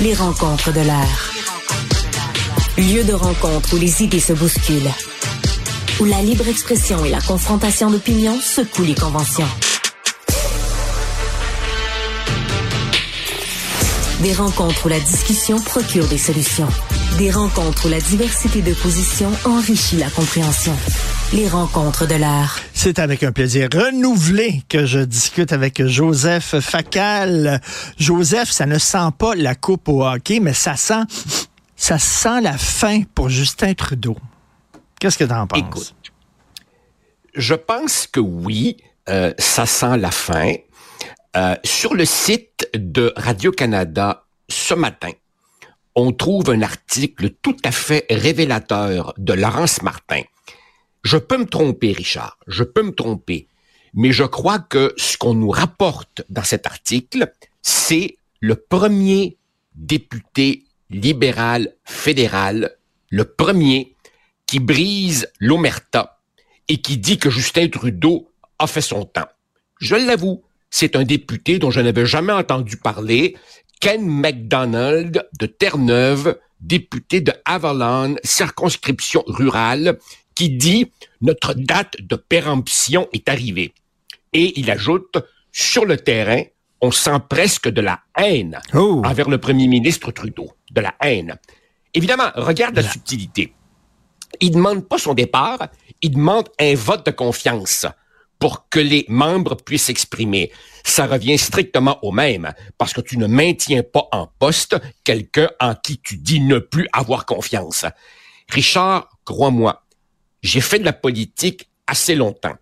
Les rencontres de l'air. Lieu de rencontre où les idées se bousculent. Où la libre expression et la confrontation d'opinions secouent les conventions. Des rencontres où la discussion procure des solutions. Des rencontres où la diversité de positions enrichit la compréhension. Les rencontres de l'art. C'est avec un plaisir renouvelé que je discute avec Joseph Facal. Joseph, ça ne sent pas la coupe au hockey, mais ça sent, ça sent la fin pour Justin Trudeau. Qu'est-ce que tu en penses? Écoute, je pense que oui, euh, ça sent la fin. Euh, sur le site de Radio-Canada ce matin, on trouve un article tout à fait révélateur de Laurence Martin. Je peux me tromper, Richard, je peux me tromper, mais je crois que ce qu'on nous rapporte dans cet article, c'est le premier député libéral fédéral, le premier qui brise l'omerta et qui dit que Justin Trudeau a fait son temps. Je l'avoue, c'est un député dont je n'avais jamais entendu parler, Ken MacDonald de Terre-Neuve, député de Avalon, circonscription rurale, qui dit notre date de péremption est arrivée. Et il ajoute, sur le terrain, on sent presque de la haine Oh. envers le premier ministre Trudeau. De la haine. Évidemment, regarde la La- subtilité. Il demande pas son départ, il demande un vote de confiance pour que les membres puissent s'exprimer. Ça revient strictement au même, parce que tu ne maintiens pas en poste quelqu'un en qui tu dis ne plus avoir confiance. Richard, crois-moi, j'ai fait de la politique assez longtemps.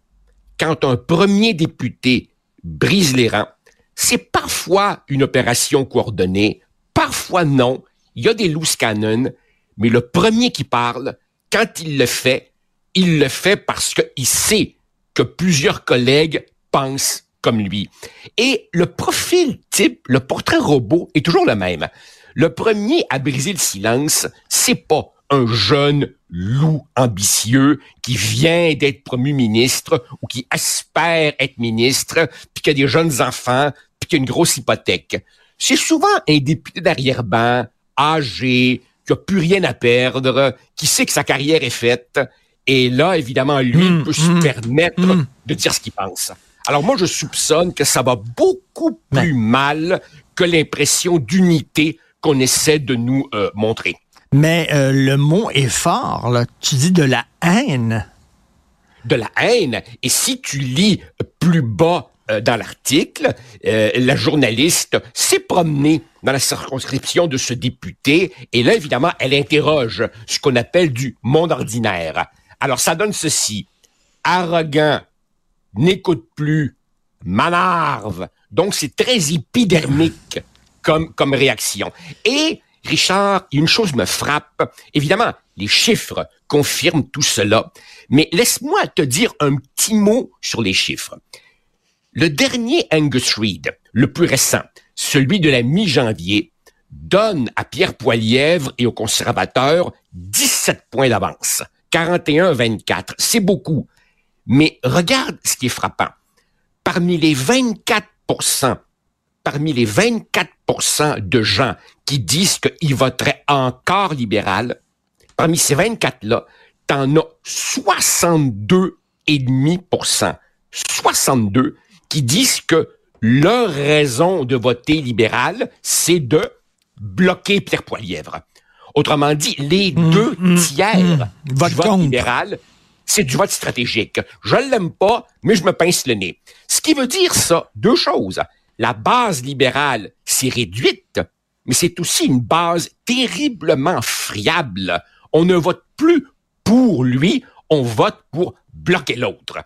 Quand un premier député brise les rangs, c'est parfois une opération coordonnée, parfois non. Il y a des loose cannons, mais le premier qui parle, quand il le fait, il le fait parce qu'il sait que plusieurs collègues pensent comme lui. Et le profil type, le portrait robot est toujours le même. Le premier à briser le silence, c'est pas un jeune loup ambitieux qui vient d'être promu ministre ou qui espère être ministre, puis qui a des jeunes enfants, puis qui a une grosse hypothèque. C'est souvent un député d'arrière-ban, âgé, qui a plus rien à perdre, qui sait que sa carrière est faite, et là, évidemment, lui Mm, peut se mm, permettre mm. de dire ce qu'il pense. Alors moi, je soupçonne que ça va beaucoup plus mal que l'impression d'unité qu'on essaie de nous euh, montrer. Mais euh, le mot est fort, là. Tu dis de la haine. de la haine. Et si tu lis plus bas euh, dans l'article, euh, la journaliste s'est promenée dans la circonscription de ce député et là, évidemment, elle interroge ce qu'on appelle du monde ordinaire. Alors, ça donne ceci. Arrogant, n'écoute plus, manarve. Donc, c'est très épidermique comme, comme réaction. Et, Richard, une chose me frappe. Évidemment, les chiffres confirment tout cela. Mais laisse-moi te dire un petit mot sur les chiffres. Le dernier Angus Reid, le plus récent, celui de la mi-janvier, donne à Pierre Poilièvre et aux conservateurs 17 points d'avance. 41-24. C'est beaucoup. Mais regarde ce qui est frappant. Parmi les 24% parmi les 24% de gens qui disent qu'ils voteraient encore libéral, parmi ces 24-là, t'en as 62,5% 62 qui disent que leur raison de voter libéral, c'est de bloquer Pierre Poilièvre. Autrement dit, les deux tiers mmh. du Vote libéral, c'est du vote stratégique. Je l'aime pas, mais je me pince le nez. Ce qui veut dire ça, deux choses. La base libérale s'est réduite, mais c'est aussi une base terriblement friable. On ne vote plus pour lui, on vote pour bloquer l'autre.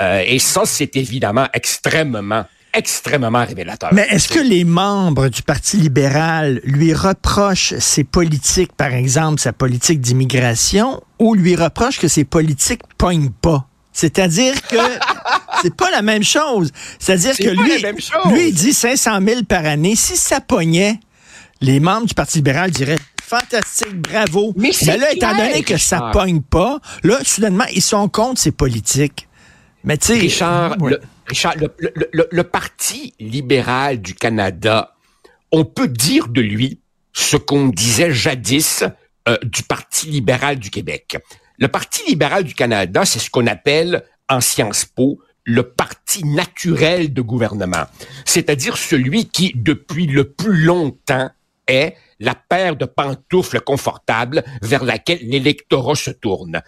Euh, et ça, c'est évidemment extrêmement, extrêmement révélateur. Mais est-ce que les membres du Parti libéral lui reprochent ses politiques, par exemple sa politique d'immigration, ou lui reprochent que ses politiques pognent pas? C'est-à-dire que c'est pas la même chose. C'est-à-dire C'est que lui, il dit 500 000 par année. Si ça pognait, les membres du Parti libéral diraient fantastique, bravo. Mais là, étant donné que ça pogne pas, là, soudainement, ils sont contre ces politiques. Mais tu sais, Richard, ouais. le, Richard, le, Parti libéral du Canada, on peut dire de lui ce qu'on disait jadis euh, du Parti libéral du Québec. Le Parti libéral du Canada, c'est ce qu'on appelle en Sciences Po le parti naturel de gouvernement, c'est-à-dire celui qui, depuis le plus longtemps, est la paire de pantoufles confortables vers laquelle l'électorat se tourne.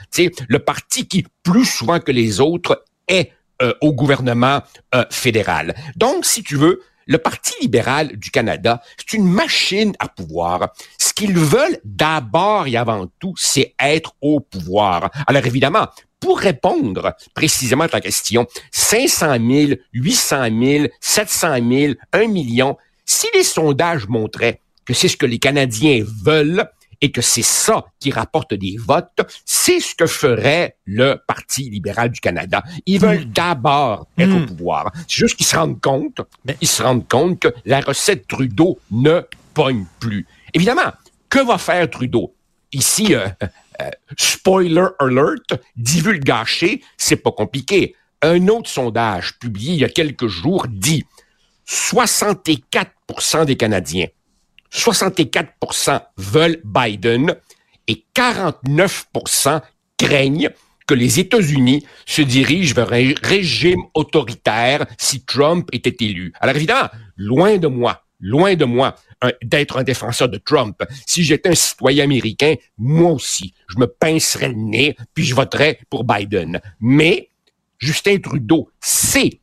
Le parti qui, plus souvent que les autres, est euh, au gouvernement euh, fédéral. Donc, si tu veux, le Parti libéral du Canada, c'est une machine à pouvoir. Ce qu'ils veulent d'abord et avant tout, c'est être au pouvoir. Alors évidemment, pour répondre précisément à ta question, 500 000, 800 000, 700 000, 1 million, si les sondages montraient que c'est ce que les Canadiens veulent et que c'est ça qui rapporte des votes, c'est ce que ferait le Parti libéral du Canada. Ils veulent hmm. d'abord être au hmm. pouvoir. C'est juste qu'ils se rendent compte, ils se rendent compte que la recette Trudeau ne pogne plus. Évidemment, que va faire Trudeau? Ici, euh, euh, spoiler alert, divulgaché, c'est pas compliqué. Un autre sondage publié il y a quelques jours dit 64% des Canadiens 64% veulent Biden et 49% craignent que les États-Unis se dirigent vers un régime autoritaire si Trump était élu. Alors évidemment, loin de moi, loin de moi d'être un défenseur de Trump. Si j'étais un citoyen américain, moi aussi, je me pincerais le nez, puis je voterais pour Biden. Mais Justin Trudeau sait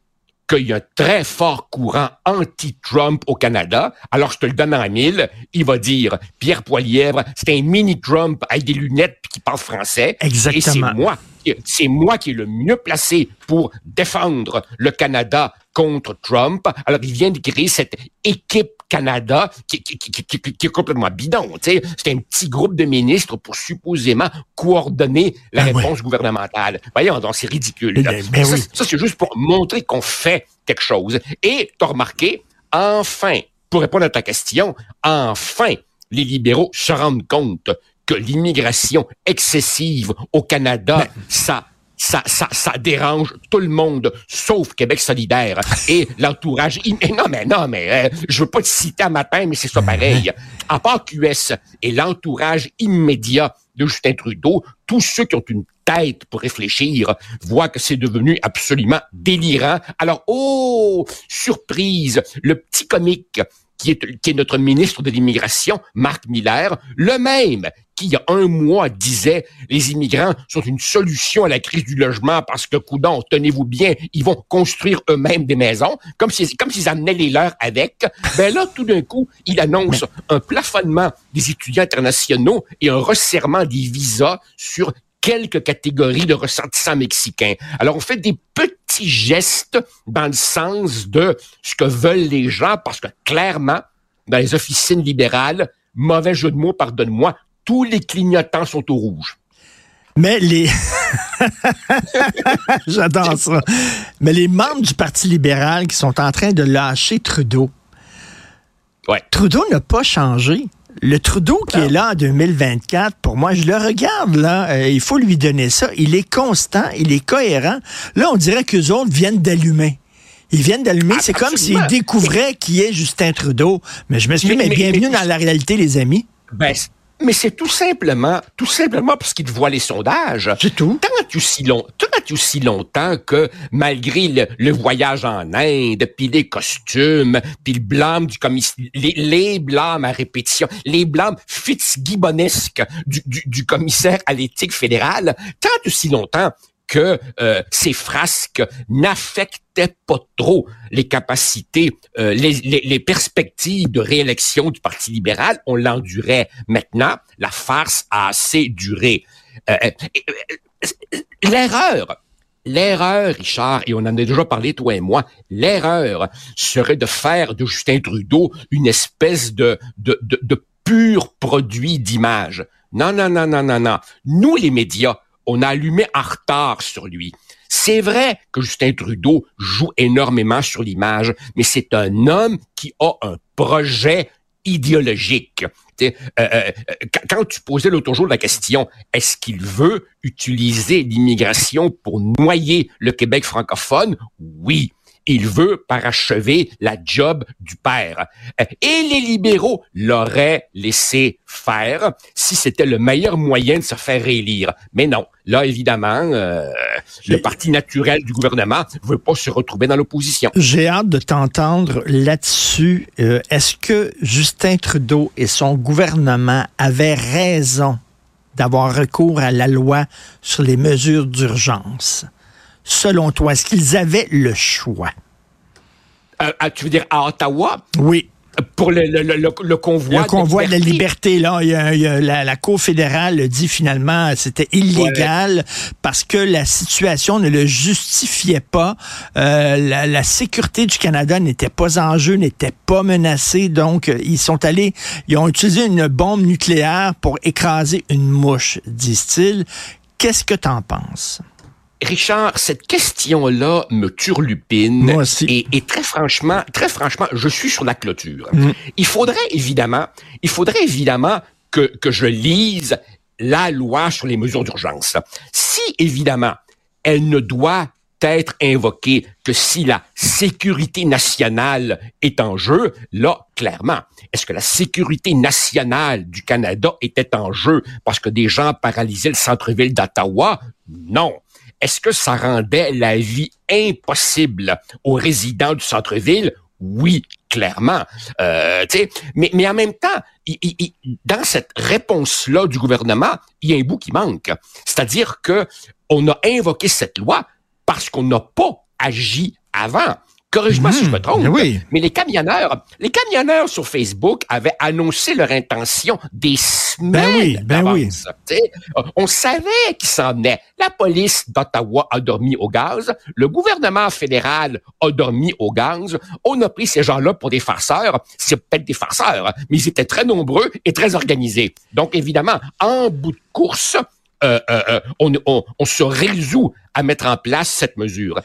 qu'il y a un très fort courant anti-Trump au Canada. Alors, je te le donne en mille. Il va dire, Pierre Poilièvre, c'est un mini-Trump avec des lunettes qui parle français. Exactement. Et c'est moi, c'est moi qui est le mieux placé pour défendre le Canada contre Trump. Alors, il vient de créer cette équipe Canada qui, qui, qui, qui est complètement bidon. C'est un petit groupe de ministres pour supposément coordonner la ben réponse gouvernementale. Voyons, donc c'est ridicule. Eh ben, ben ça, c'est juste pour montrer qu'on fait quelque chose. Et tu as remarqué, enfin, pour répondre à ta question, enfin, les libéraux se rendent compte que l'immigration excessive au Canada, ça ça, ça, ça dérange tout le monde, sauf Québec solidaire et l'entourage. Non, mais non, mais euh, je veux pas te citer à matin, mais c'est ça pareil. À part QS et l'entourage immédiat de Justin Trudeau, tous ceux qui ont une tête pour réfléchir voient que c'est devenu absolument délirant. Alors, oh, surprise, le petit comique qui est, qui est notre ministre de l'immigration, Marc Miller, le même qui, il y a un mois, disait les immigrants sont une solution à la crise du logement parce que, coudon, tenez-vous bien, ils vont construire eux-mêmes des maisons, comme s'ils comme s'ils amenaient les leurs avec. Ben là, tout d'un coup, il annonce un plafonnement des étudiants internationaux et un resserrement des visas sur quelques catégories de ressortissants mexicains. Alors, on fait des petits gestes dans le sens de ce que veulent les gens parce que clairement, dans les officines libérales, mauvais jeu de mots, pardonne-moi, tous les clignotants sont au rouge. Mais les... J'adore ça. Mais les membres du Parti libéral qui sont en train de lâcher Trudeau. Ouais. Trudeau n'a pas changé. Le Trudeau qui est là en 2024, pour moi, je le regarde là, euh, il faut lui donner ça. Il est constant, il est cohérent. Là, on dirait qu'eux autres viennent d'allumer. Ils viennent d'allumer. c'est comme s'ils découvraient qui est Justin Trudeau. Mais je m'excuse, mais, mais, bienvenue dans la réalité, les amis. Ben, mais c'est tout simplement, tout simplement parce qu'il voit les sondages. C'est tout. Tant aussi, long, tant aussi longtemps que, malgré le, voyage en Inde, puis les costumes, puis le blâme du commissaire, les, les, blâmes à répétition, les blâmes fitzgibbonesques du, du, du commissaire à l'éthique fédérale, tant aussi longtemps que euh, ces frasques n'affectaient pas trop les capacités, euh, les, les, perspectives de réélection du Parti libéral. On l'endurait. Maintenant, la farce a assez duré. Euh, l'erreur, L'erreur, Richard, et on en a déjà parlé, toi et moi, l'erreur serait de faire de Justin Trudeau une espèce de, de, de, de pur produit d'image. Non, non, non, non, non, non. Nous, les médias, on a allumé en retard sur lui. C'est vrai que Justin Trudeau joue énormément sur l'image, mais c'est un homme qui a un projet idéologique. Euh, euh, quand tu posais l'autre jour la question, est-ce qu'il veut utiliser l'immigration pour noyer le Québec francophone? Oui. Il veut parachever la job du père. Euh, et les libéraux l'auraient laissé faire si c'était le meilleur moyen de se faire réélire. Mais non. Là, évidemment, euh, le parti naturel du gouvernement veut pas se retrouver dans l'opposition. J'ai hâte de t'entendre là-dessus. Euh, est-ce que Justin Trudeau et son gouvernement avaient raison d'avoir recours à la loi sur les mesures d'urgence? Selon toi, est-ce qu'ils avaient le choix? Euh, ah, tu veux dire à Ottawa? Oui pour le, le, le, convoi. Le convoi de la liberté, là, il y a, la, la, Cour fédérale dit finalement c'était illégal parce que la situation ne le justifiait pas. Euh, la, la, sécurité du Canada n'était pas en jeu, n'était pas menacée. Donc, ils sont allés, ils ont utilisé une bombe nucléaire pour écraser une mouche, disent-ils. Qu'est-ce que tu en penses? Richard, cette question-là me turlupine. Moi aussi. Et, et, très franchement, très franchement, je suis sur la clôture. Mm. Il faudrait évidemment, il faudrait évidemment que, que je lise la loi sur les mesures d'urgence. Si, évidemment, elle ne doit être invoquée que si la sécurité nationale est en jeu, là, clairement. Est-ce que la sécurité nationale du Canada était en jeu parce que des gens paralysaient le centre-ville d'Ottawa? Non est-ce que ça rendait la vie impossible aux résidents du centre-ville? Oui, clairement. Euh, mais, mais en même temps, dans cette réponse-là du gouvernement, il y a un bout qui manque. C'est-à-dire que on a invoqué cette loi parce qu'on n'a pas agi avant. Corrige-moi si je me hmm. trompe. Oui. Mais les camionneurs, les camionneurs sur Facebook avaient annoncé leur intention des semaines ben oui, ben oui. On savait qu'ils s'en venaient. La police d'Ottawa a dormi au gaz. Le gouvernement fédéral a dormi au gaz. On a pris ces gens-là pour des farceurs. C'est peut-être des farceurs, mais ils étaient très nombreux et très organisés. Donc, évidemment, en bout de course, euh, euh, euh on, on, on se résout à mettre en place cette mesure.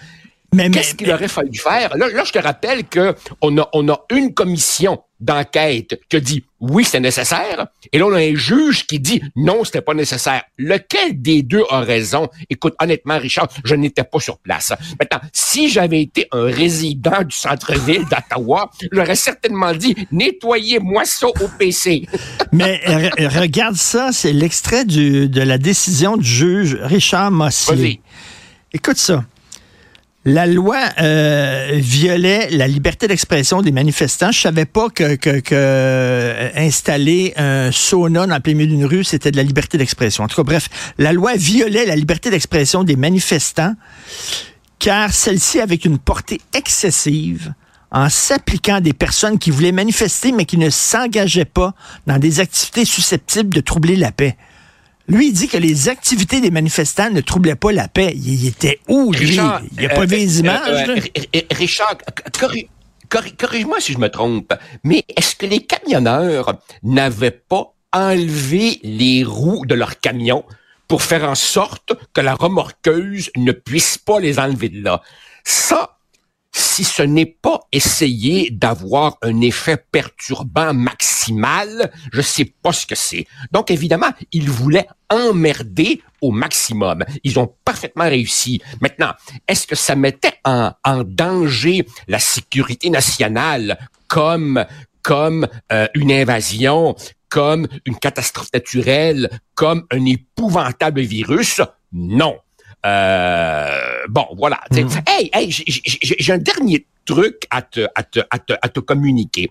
Qu'est-ce qu'il aurait fallu faire? Là, je te rappelle que on a, on a une commission d'enquête qui dit oui, c'est nécessaire. Et là, on a un juge qui dit non, c'était pas nécessaire. Lequel des deux a raison? Écoute, honnêtement, Richard, je n'étais pas sur place. Maintenant, si j'avais été un résident du centre-ville d'Ottawa, j'aurais certainement dit nettoyez-moi ça au PC. Mais regarde ça, c'est l'extrait de la décision du juge Richard Mossier. Écoute ça. La loi euh, violait la liberté d'expression des manifestants. Je savais pas que, que, que euh, installer un sauna dans le plein d'une rue, c'était de la liberté d'expression. En tout cas, bref, la loi violait la liberté d'expression des manifestants, car celle-ci avait une portée excessive en s'appliquant à des personnes qui voulaient manifester, mais qui ne s'engageaient pas dans des activités susceptibles de troubler la paix. Lui, il dit que les activités des manifestants ne troublaient pas la paix. Il, était où, lui? Richard, il a pas vu les euh, images? Euh, Richard, corrige-moi si je me trompe, mais est-ce que les camionneurs n'avaient pas enlevé les roues de leur camion pour faire en sorte que la remorqueuse ne puisse pas les enlever de là? Ça, si ce n'est pas essayer d'avoir un effet perturbant maximal, je sais pas ce que c'est. Donc évidemment, ils voulaient emmerder au maximum. Ils ont parfaitement réussi. Maintenant, est-ce que ça mettait en, danger la sécurité nationale comme comme euh, une invasion, comme une catastrophe naturelle, comme un épouvantable virus? Non. Euh, bon, voilà. Mm. Hey, hey, j'ai un dernier truc à te, à te, à te, à te communiquer.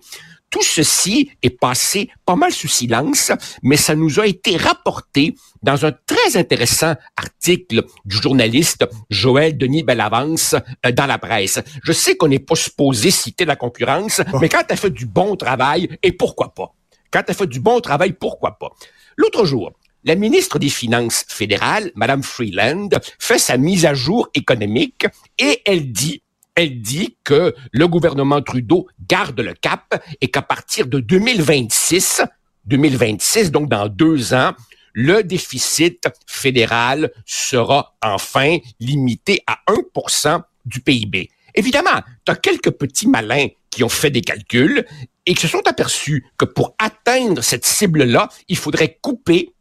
Tout ceci est passé pas mal sous silence, mais ça nous a été rapporté dans un très intéressant article du journaliste Joël Denis Bellavance euh, dans la presse. Je sais qu'on n'est pas supposé citer la concurrence, mais quand tu as fait du bon travail, et pourquoi pas? Quand tu as fait du bon travail, pourquoi pas? L'autre jour, la ministre des Finances fédérales, Madame Freeland, fait sa mise à jour économique et elle dit elle dit que le gouvernement Trudeau garde le cap et qu'à partir de 2026, 2026, donc dans deux ans, le déficit fédéral sera enfin limité à 1% du PIB. Évidemment, tu as quelques petits malins qui ont fait des calculs et qui se sont aperçus que pour atteindre cette cible-là, il faudrait couper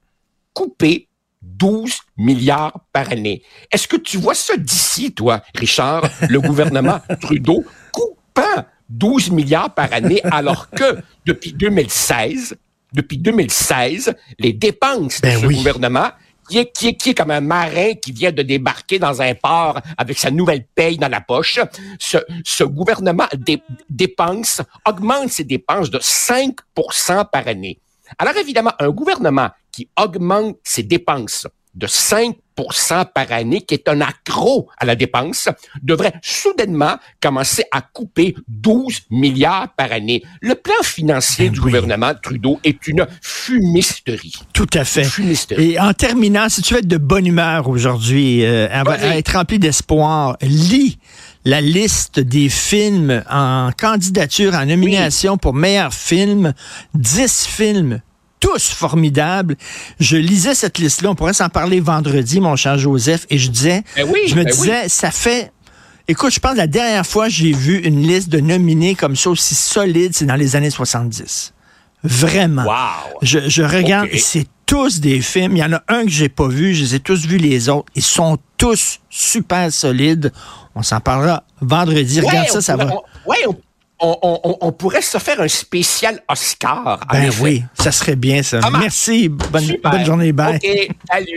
couper 12 milliards par année. Est-ce que tu vois ça d'ici, toi, Richard, le gouvernement Trudeau, coupant 12 milliards par année, alors que depuis 2016, depuis 2016, les dépenses de Ben ce oui. gouvernement qui est, qui, est, qui est comme un marin qui vient de débarquer dans un port avec sa nouvelle paye dans la poche. Ce, ce gouvernement dé- dépense, augmente ses dépenses de 5% par année. Alors évidemment, un gouvernement qui augmente ses dépenses de 5% par année, qui est un accro à la dépense, devrait soudainement commencer à couper 12 milliards par année. Le plan financier Ben du oui. gouvernement Trudeau est une fumisterie. Tout à fait. Et en terminant, si tu veux être de bonne humeur aujourd'hui, euh, être rempli d'espoir, lis la liste des films en candidature, en nomination pour meilleur film. 10 films, tous formidables. Je lisais cette liste-là, on pourrait s'en parler vendredi, mon cher Joseph, et je disais, Ben oui, je me ben disais, ça fait... Écoute, je pense que la dernière fois j'ai vu une liste de nominés comme ça aussi solide, c'est dans les années 70. Vraiment. Wow. Je, je regarde, c'est tous des films. Il y en a un que j'ai pas vu, je les ai tous vus les autres. Ils sont tous super solides. On s'en parlera vendredi. Regarde ça, ça pourrait- va. on- ouais, on, on- on- on pourrait se faire un spécial Oscar. en Ben oui, ça serait bien ça. Merci. Bonne, journée. Bye. OK, salut.